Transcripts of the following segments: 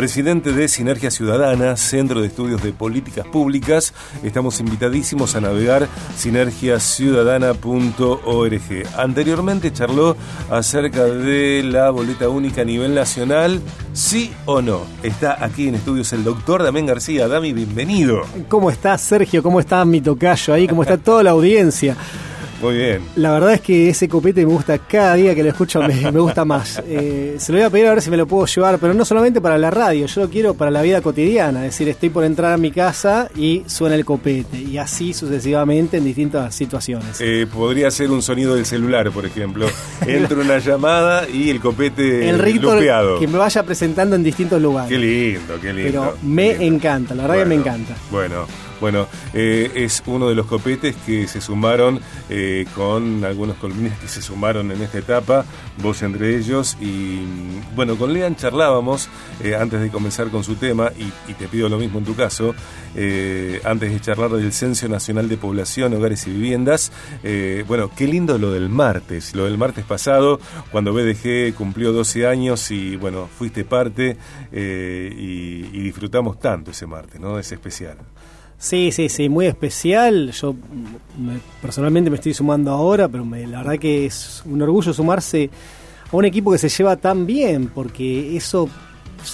presidente de Sinergia Ciudadana, Centro de Estudios de Políticas Públicas. Estamos invitadísimos a navegar sinergiaciudadana.org. Anteriormente charló acerca de la boleta única a nivel nacional, sí o no. Está aquí en estudios el doctor Damián García. Dami, bienvenido. ¿Cómo estás, Sergio? ¿Cómo está mi tocayo ahí? ¿Cómo está toda la audiencia? Muy bien. La verdad es que ese copete me gusta cada día que lo escucho, me, gusta más. Eh, se lo voy a pedir a ver si me lo puedo llevar, pero no solamente para la radio, yo lo quiero para la vida cotidiana. Es decir, estoy por entrar a mi casa y suena el copete, y así sucesivamente en distintas situaciones. Eh, podría ser un sonido del celular, por ejemplo. Entra una llamada y el copete el rito que me vaya presentando en distintos lugares. Qué lindo, qué lindo. Pero me encanta, la verdad que me encanta. Bueno. Bueno, eh, es uno de los copetes que se sumaron eh, con algunos columnistas que se sumaron en esta etapa, vos entre ellos. Y bueno, con Lean charlábamos eh, antes de comenzar con su tema, y, te pido lo mismo en tu caso, antes de charlar del Censo Nacional de Población, Hogares y Viviendas. bueno, qué lindo lo del martes, lo del martes pasado, cuando BDG cumplió 12 años y bueno, fuiste parte y, y disfrutamos tanto ese martes, ¿no? Es especial. Sí, sí, sí, muy especial. Yo personalmente me estoy sumando ahora, pero la verdad que es un orgullo sumarse a un equipo que se lleva tan bien, porque eso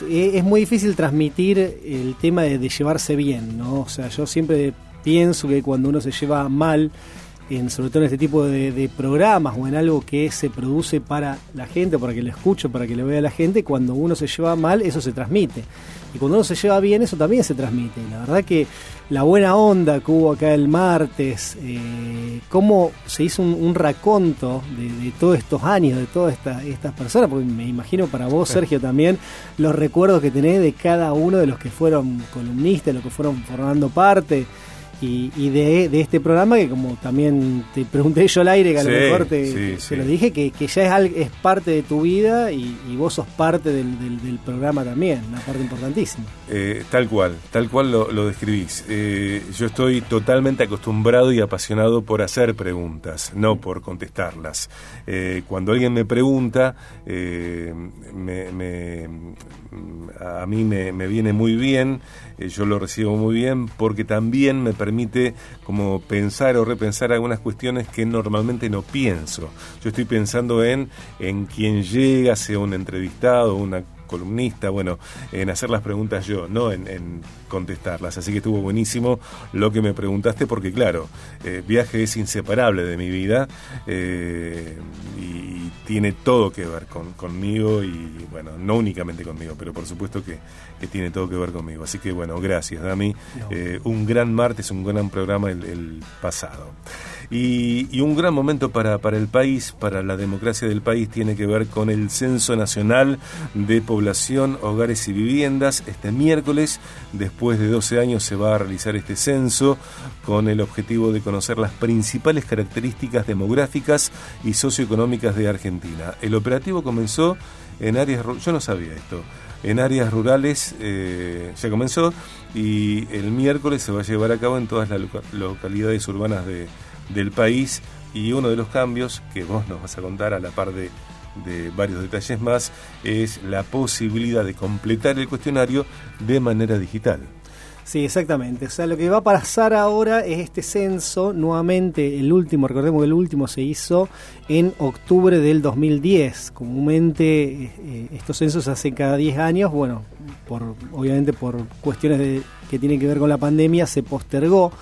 es, muy difícil transmitir el tema de, de, llevarse bien, ¿no? O sea, yo siempre pienso que cuando uno se lleva mal, en, sobre todo en este tipo de, programas o en algo que se produce para la gente, para que lo escuche, para que lo vea la gente, cuando uno se lleva mal, eso se transmite. Y cuando uno se lleva bien, eso también se transmite. La verdad que la buena onda que hubo acá el martes, eh, cómo se hizo un, raconto de, todos estos años, de todas estas personas, porque me imagino para vos, Sergio, también los recuerdos que tenés de cada uno de los que fueron columnistas, los que fueron formando parte y, de, este programa que como también te pregunté yo al aire, que a lo mejor te, lo dije, que, ya es, es parte de tu vida y, vos sos parte del, programa también, una parte importantísima. Eh, tal cual, tal cual lo, describís. Eh, yo estoy totalmente acostumbrado y apasionado por hacer preguntas, no por contestarlas. Eh, cuando alguien me pregunta, me, a mí me, viene muy bien, yo lo recibo muy bien porque también me permite como pensar o repensar algunas cuestiones que normalmente no pienso. Yo estoy pensando en, en quien llega, sea un entrevistado, una columnista, bueno, en hacer las preguntas yo, no en, contestarlas. Así que estuvo buenísimo lo que me preguntaste, porque claro, eh, viaje es inseparable de mi vida eh, y tiene todo que ver con, conmigo y, bueno, no únicamente conmigo, pero por supuesto que, tiene todo que ver conmigo. Así que, bueno, gracias, Dami. Eh, un gran martes, un gran programa el, pasado. Y, un gran momento para, para el país, para la democracia del país, tiene que ver con el Censo Nacional de Población, Hogares y Viviendas. Este miércoles, después de 12 años, se va a realizar este censo con el objetivo de conocer las principales características demográficas y socioeconómicas de Argentina el operativo comenzó en áreas, yo no sabía esto, en áreas rurales eh, ya comenzó y el miércoles se va a llevar a cabo en todas las localidades urbanas del país y uno de los cambios que vos nos vas a contar a la par de, de varios detalles más es la posibilidad de completar el cuestionario de manera digital. Sí, exactamente. O sea, lo que va a pasar ahora es este censo, nuevamente el último, recordemos que el último se hizo en octubre del 2010. Comúnmente eh, estos censos se hacen cada 10 años, bueno, por, obviamente por cuestiones de, que tienen que ver con la pandemia se postergó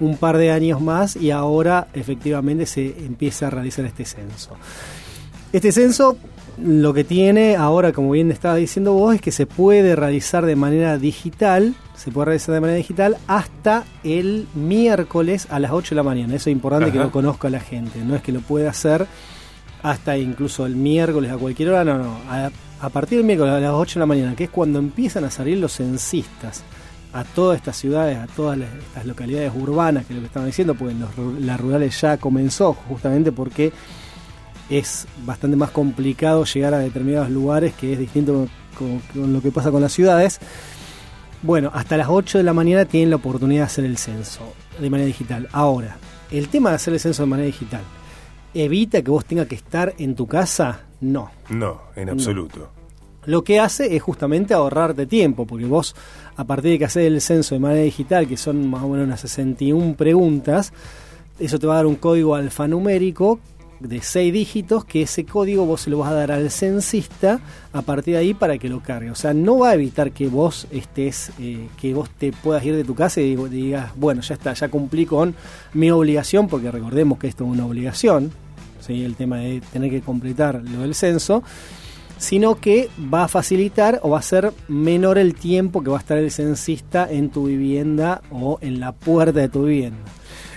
un par de años más y ahora efectivamente se empieza a realizar este censo. Este censo lo que tiene ahora, como bien estaba diciendo vos, es que se puede realizar de manera digital, se puede realizar de manera digital hasta el miércoles a las 8 de la mañana. Eso es importante que lo conozca la gente, no es que lo pueda hacer hasta incluso el miércoles a cualquier hora, no, no, a, partir del miércoles a las 8 de la mañana, que es cuando empiezan a salir los censistas a todas estas ciudades, a todas estas localidades urbanas, que es lo que estaban diciendo, porque los, las rurales ya comenzó, justamente porque es bastante más complicado llegar a determinados lugares, que es distinto con, lo que pasa con las ciudades. Bueno, hasta las 8 de la mañana tienen la oportunidad de hacer el censo de manera digital. Ahora, el tema de hacer el censo de manera digital, ¿evita que vos tengas que estar en tu casa? No. No, en absoluto. lo que hace es justamente ahorrarte tiempo, porque vos, a partir de que haces el censo de manera digital, que son más o menos unas 61 preguntas, eso te va a dar un código alfanumérico de 6 dígitos, que ese código vos se lo vas a dar al censista a partir de ahí para que lo cargue. O sea, no va a evitar que vos estés, eh, que vos te puedas ir de tu casa y digas, bueno, ya está, ya cumplí con mi obligación, porque recordemos que esto es una obligación, el tema de tener que completar lo del censo sino que va a facilitar o va a ser menor el tiempo que va a estar el censista en tu vivienda o en la puerta de tu vivienda.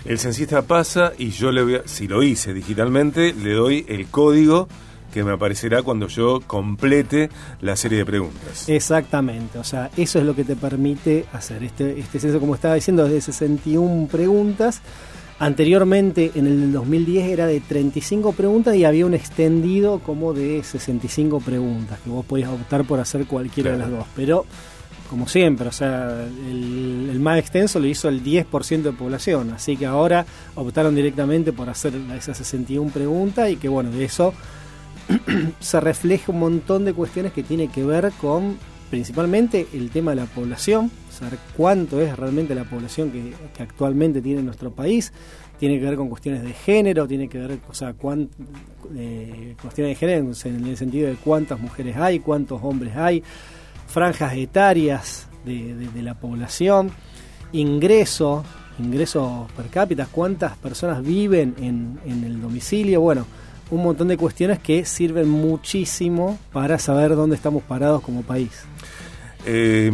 El censista pasa y yo le voy a, si lo hice digitalmente, le doy el código que me aparecerá cuando yo complete la serie de preguntas. Exactamente, o sea, eso es lo que te permite hacer. Este, este censo, como estaba diciendo, es de 61 preguntas Anteriormente, en el 2010, era de 35 preguntas y había un extendido como de 65 preguntas, que vos podías optar por hacer cualquiera de las dos. Pero, como siempre, o sea, el, más extenso lo hizo el 10% de población, así que ahora optaron directamente por hacer esas 61 preguntas y que, bueno, de eso se refleja un montón de cuestiones que tiene que ver con principalmente el tema de la población, saber cuánto es realmente la población que, actualmente tiene nuestro país, tiene que ver con cuestiones de género, tiene que ver, o sea, eh, cuestiones de género en el sentido de cuántas mujeres hay, cuántos hombres hay, franjas etarias de, la población, ingreso, ingresos per cápita, cuántas personas viven en, en el domicilio, bueno, un montón de cuestiones que sirven muchísimo para saber dónde estamos parados como país. Eh,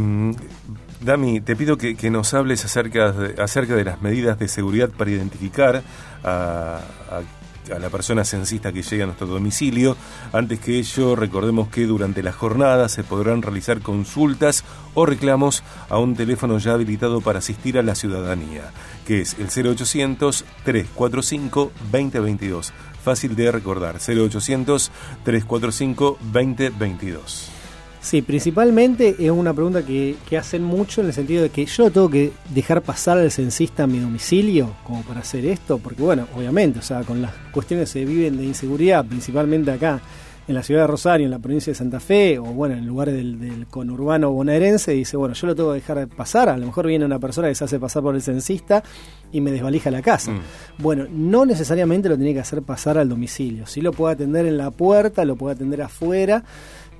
Dami, te pido que, nos hables acerca de, acerca de las medidas de seguridad para identificar a, la persona censista que llega a nuestro domicilio. Antes que ello, recordemos que durante la jornada se podrán realizar consultas o reclamos a un teléfono ya habilitado para asistir a la ciudadanía, que es el 0800-345-2022. Fácil de recordar, 0800-345-2022. Sí, principalmente es una pregunta que, hacen mucho en el sentido de que yo tengo que dejar pasar al censista a mi domicilio como para hacer esto, porque bueno, obviamente, o sea, con las cuestiones que se viven de inseguridad, principalmente acá en la ciudad de Rosario, en la provincia de Santa Fe, o bueno, en lugares del, del conurbano bonaerense, dice, bueno, yo lo tengo que dejar pasar, a lo mejor viene una persona que se hace pasar por el censista y me desvalija la casa. Mm. Bueno, no necesariamente lo tiene que hacer pasar al domicilio, sí lo puede atender en la puerta, lo puede atender afuera,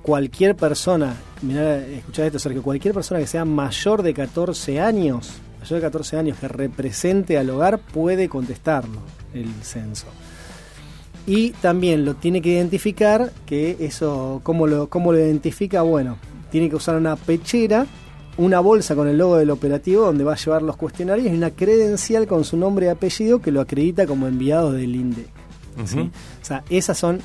cualquier persona, mirá, escuchá esto Sergio, cualquier persona que sea mayor de 14 años, mayor de 14 años que represente al hogar puede contestarlo el censo. Y también lo tiene que identificar, que eso, ¿cómo lo, cómo lo identifica? Bueno, tiene que usar una pechera, una bolsa con el logo del operativo donde va a llevar los cuestionarios y una credencial con su nombre y apellido que lo acredita como enviado del INDEC. O sea, esas son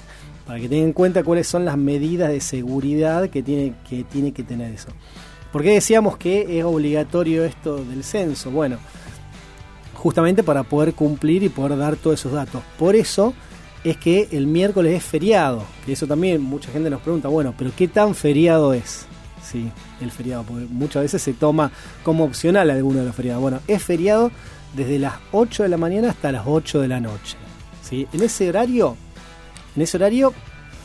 para que tengan en cuenta cuáles son las medidas de seguridad que tiene que, tiene que tener eso. ¿Por qué decíamos que es obligatorio esto del censo? Bueno, justamente para poder cumplir y poder dar todos esos datos. Por eso es que el miércoles es feriado, que eso también mucha gente nos pregunta, bueno, pero ¿qué tan feriado es? Sí, el feriado, porque muchas veces se toma como opcional alguno de los feriados. Bueno, es feriado desde las 8 de la mañana hasta las 8 de la noche. ¿sí? En ese horario en ese horario,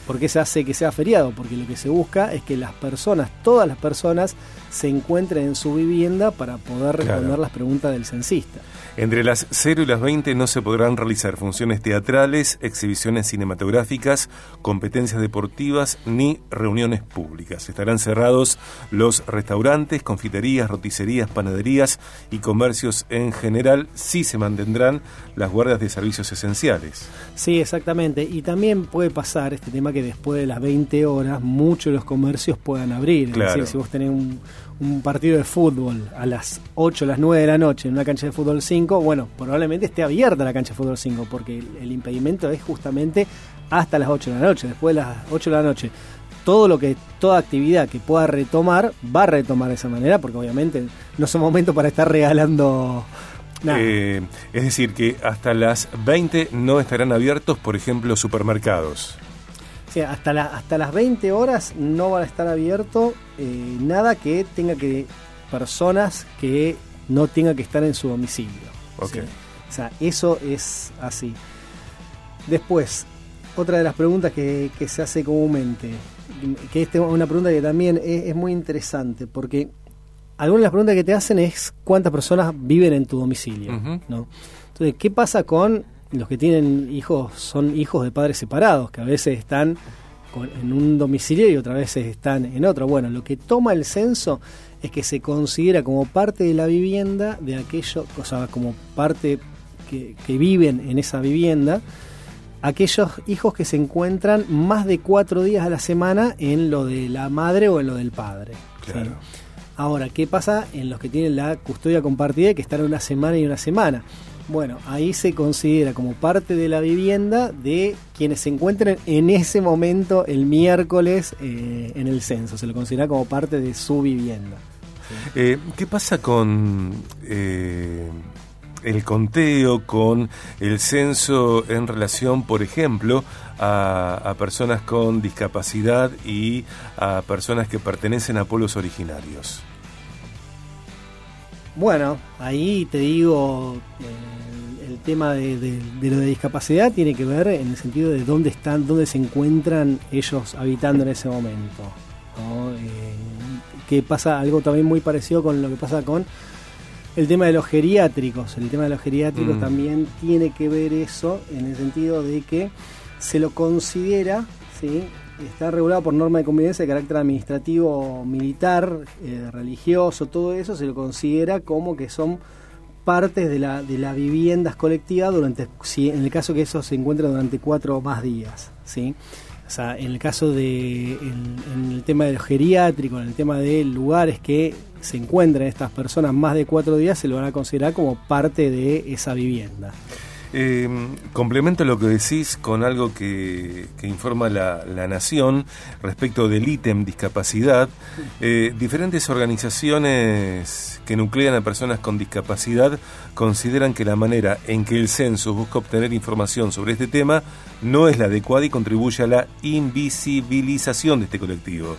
¿por qué se hace que sea feriado? Porque lo que se busca es que las personas, todas las personas, se encuentren en su vivienda para poder responder las preguntas del censista. Entre las 0 y las 20 no se podrán realizar funciones teatrales, exhibiciones cinematográficas, competencias deportivas ni reuniones públicas. Estarán cerrados los restaurantes, confiterías, roticerías, panaderías y comercios en general. Sí se mantendrán las guardias de servicios esenciales. Sí, exactamente. Y también puede pasar este tema que después de las 20 horas muchos de los comercios puedan abrir. Es decir, si vos tenés un, un partido de fútbol a las 8 o las 9 de la noche en una cancha de fútbol 5, bueno, probablemente esté abierta la cancha de fútbol 5, porque el, impedimento es justamente hasta las 8 de la noche, después de las 8 de la noche. Todo lo que, toda actividad que pueda retomar, va a retomar de esa manera, porque obviamente no es un momento para estar regalando nada. Eh, es decir, que hasta las 20 no estarán abiertos, por ejemplo, supermercados hasta, la, hasta las 20 horas no van a estar abiertos eh, nada que tenga que personas que no tengan que estar en su domicilio. O sea, eso es así. Después, otra de las preguntas que, se hace comúnmente. que esta es una pregunta que también es, muy interesante, porque algunas de las preguntas que te hacen es cuántas personas viven en tu domicilio, ¿no? Entonces, ¿qué pasa con los que tienen hijos, son hijos de padres separados, que a veces están en un domicilio y otras veces están en otro? Bueno, lo que toma el censo es que se considera como parte de la vivienda de aquellos, o sea, como parte que, viven en esa vivienda, aquellos hijos que se encuentran más de cuatro días a la semana en lo de la madre o en lo del padre. Ahora, ¿qué pasa en los que tienen la custodia compartida y que están una semana y una semana? Bueno, ahí se considera como parte de la vivienda de quienes se encuentren en ese momento el miércoles eh, en el censo. Se lo considera como parte de su vivienda. Eh, ¿Qué pasa con eh, el conteo, con el censo en relación, por ejemplo, a, personas con discapacidad y a personas que pertenecen a pueblos originarios? Bueno, ahí te digo, el, tema de, lo de discapacidad tiene que ver en el sentido de dónde están, dónde se encuentran ellos habitando en ese momento. Eh, que pasa algo también muy parecido con lo que pasa con el tema de los geriátricos. El tema de los geriátricos mm. también tiene que ver eso en el sentido de que se lo considera, ¿sí? está regulado por norma de convivencia de carácter administrativo, militar, eh, religioso, todo eso se lo considera como que son partes de la, de las viviendas colectivas durante, si, en el caso que eso se encuentra durante cuatro o más días, ¿sí? O sea, en el caso de, en, el tema de lo geriátrico, en el tema de lugares que se encuentran estas personas más de cuatro días, se lo van a considerar como parte de esa vivienda. Eh, complemento lo que decís con algo que, informa la, Nación respecto del ítem discapacidad. Eh, diferentes organizaciones que nuclean a personas con discapacidad consideran que la manera en que el censo busca obtener información sobre este tema no es la adecuada y contribuye a la invisibilización de este colectivo.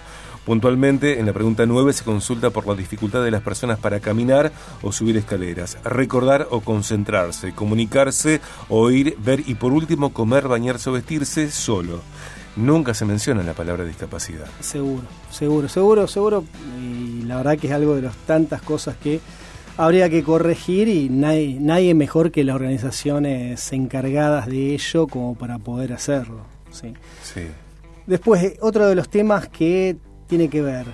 Puntualmente, en la pregunta 9 se consulta por la dificultad de las personas para caminar o subir escaleras, recordar o concentrarse, comunicarse, oír, ver y por último comer, bañarse o vestirse solo. Nunca se menciona la palabra discapacidad. Seguro, seguro, seguro, seguro. Y la verdad que es algo de las tantas cosas que habría que corregir y nadie, nadie mejor que las organizaciones encargadas de ello como para poder hacerlo. Sí. sí. Después, otro de los temas que tiene que ver.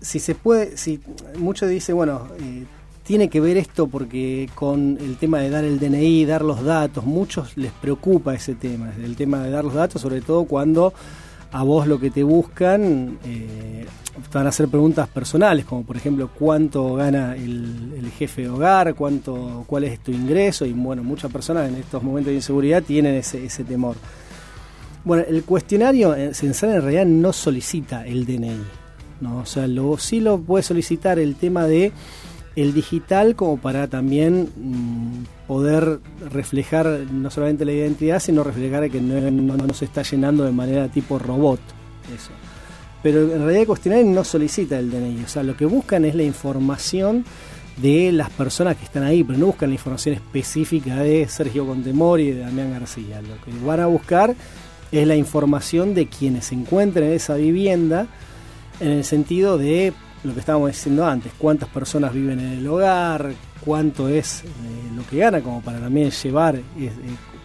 si se puede, si mucho dice, bueno, eh, tiene que ver esto porque con el tema de dar el DNI, dar los datos, muchos les preocupa ese tema, el tema de dar los datos, sobre todo cuando a vos lo que te buscan eh, van a hacer preguntas personales, como por ejemplo cuánto gana el, jefe de hogar, cuánto, cuál es tu ingreso, y bueno, muchas personas en estos momentos de inseguridad tienen ese, ese temor. Bueno, el cuestionario eh, Censal en realidad no solicita el DNI, ¿no? O sea, lo, sí lo puede solicitar el tema de el digital como para también mm, poder reflejar no solamente la identidad, sino reflejar que no, no, se está llenando de manera tipo robot. Eso. Pero en realidad el cuestionario no solicita el DNI, o sea, lo que buscan es la información de las personas que están ahí, pero no buscan la información específica de Sergio Contemori y de Damián García. Lo que van a buscar es la información de quienes se encuentran en esa vivienda en el sentido de lo que estábamos diciendo antes, cuántas personas viven en el hogar, cuánto es eh, lo que gana, como para también llevar, eh,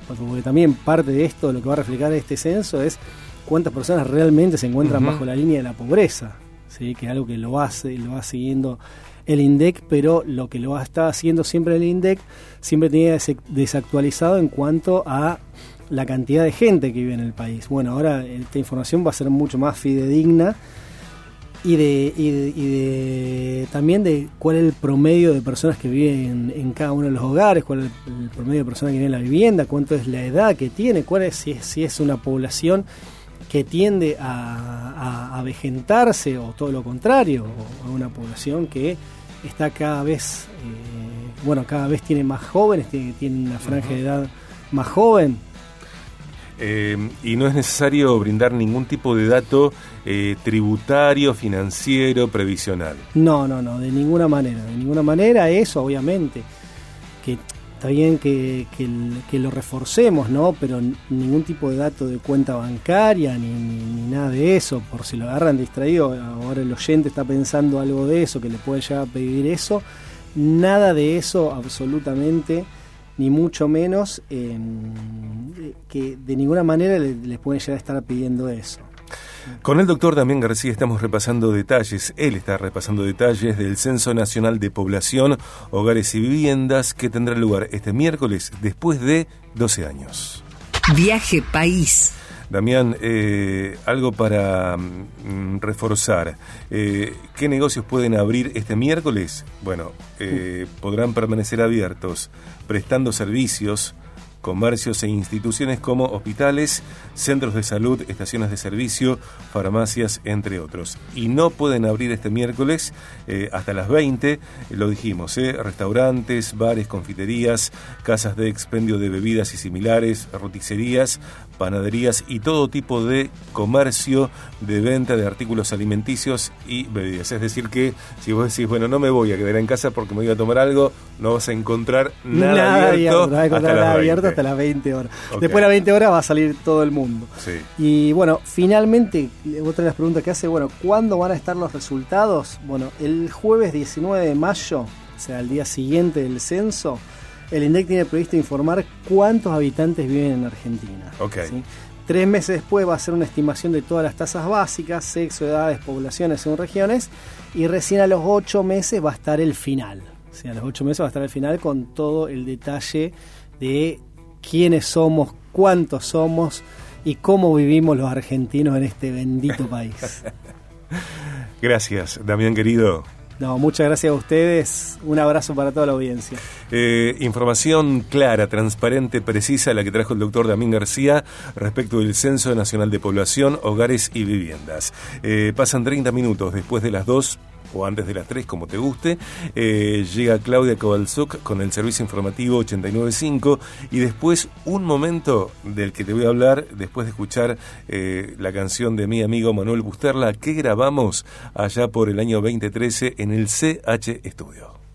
porque también parte de esto, lo que va a reflejar este censo es cuántas personas realmente se encuentran bajo la línea de la pobreza, ¿sí? que es algo que lo hace, lo va siguiendo el INDEC, pero lo que lo está haciendo siempre el INDEC siempre tiene desactualizado en cuanto a la cantidad de gente que vive en el país. Bueno, ahora esta información va a ser mucho más fidedigna y de, y de, también de cuál es el promedio de personas que viven en, cada uno de los hogares, cuál es el, promedio de personas que viven en la vivienda, cuánto es la edad que tiene, cuál es si es, si es una población que tiende a, a, vegetarse o todo lo contrario, o una población que está cada vez, eh, bueno, cada vez tiene más jóvenes, tiene, tiene una franja de edad más joven, eh, y no es necesario brindar ningún tipo de dato eh, tributario, financiero, previsional. No, no, no, de ninguna manera. De ninguna manera eso, obviamente, que está bien que, que, lo reforcemos, ¿no? Pero ningún tipo de dato de cuenta bancaria ni, ni, nada de eso, por si lo agarran distraído, ahora el oyente está pensando algo de eso, que le puede llegar a pedir eso, nada de eso absolutamente, ni mucho menos que de ninguna manera les pueden llegar a estar pidiendo eso. Con el doctor Damián García estamos repasando detalles, él está repasando detalles del Censo Nacional de Población, Hogares y Viviendas que tendrá lugar este miércoles después de 12 años. Viaje País. Damián, eh, algo para mm, reforzar. Eh, ¿Qué negocios pueden abrir este miércoles? Bueno, eh, podrán permanecer abiertos prestando servicios comercios e instituciones como hospitales, centros de salud, estaciones de servicio, farmacias, entre otros. Y no pueden abrir este miércoles eh, hasta las 20, lo dijimos, eh, restaurantes, bares, confiterías, casas de expendio de bebidas y similares, roticerías, panaderías y todo tipo de comercio de venta de artículos alimenticios y bebidas. Es decir que si vos decís, bueno, no me voy a quedar en casa porque me voy a tomar algo, no vas a encontrar nada, abierto, hasta, las abierto hasta las 20 horas. Después de las 20 horas va a salir todo el mundo. Y bueno, finalmente, otra de las preguntas que hace, bueno, ¿cuándo van a estar los resultados? Bueno, el jueves 19 de mayo, o sea, el día siguiente del censo, el INDEC tiene previsto informar cuántos habitantes viven en Argentina. Tres meses después va a ser una estimación de todas las tasas básicas, sexo, edades, poblaciones según regiones, y recién a los ocho meses va a estar el final. O sea, a los ocho meses va a estar el final con todo el detalle de quiénes somos, cuántos somos y cómo vivimos los argentinos en este bendito país. Gracias, Damián querido. No, muchas gracias a ustedes. Un abrazo para toda la audiencia. Eh, información clara, transparente, precisa, la que trajo el doctor Damín García respecto del Censo Nacional de Población, Hogares y Viviendas. Eh, pasan 30 minutos después de las 2 o antes de las 3, como te guste. Eh, llega Claudia Kovalzuk con el servicio informativo 895 y después un momento del que te voy a hablar después de escuchar eh, la canción de mi amigo Manuel Busterla que grabamos allá por el año 2013 en el CH Studio.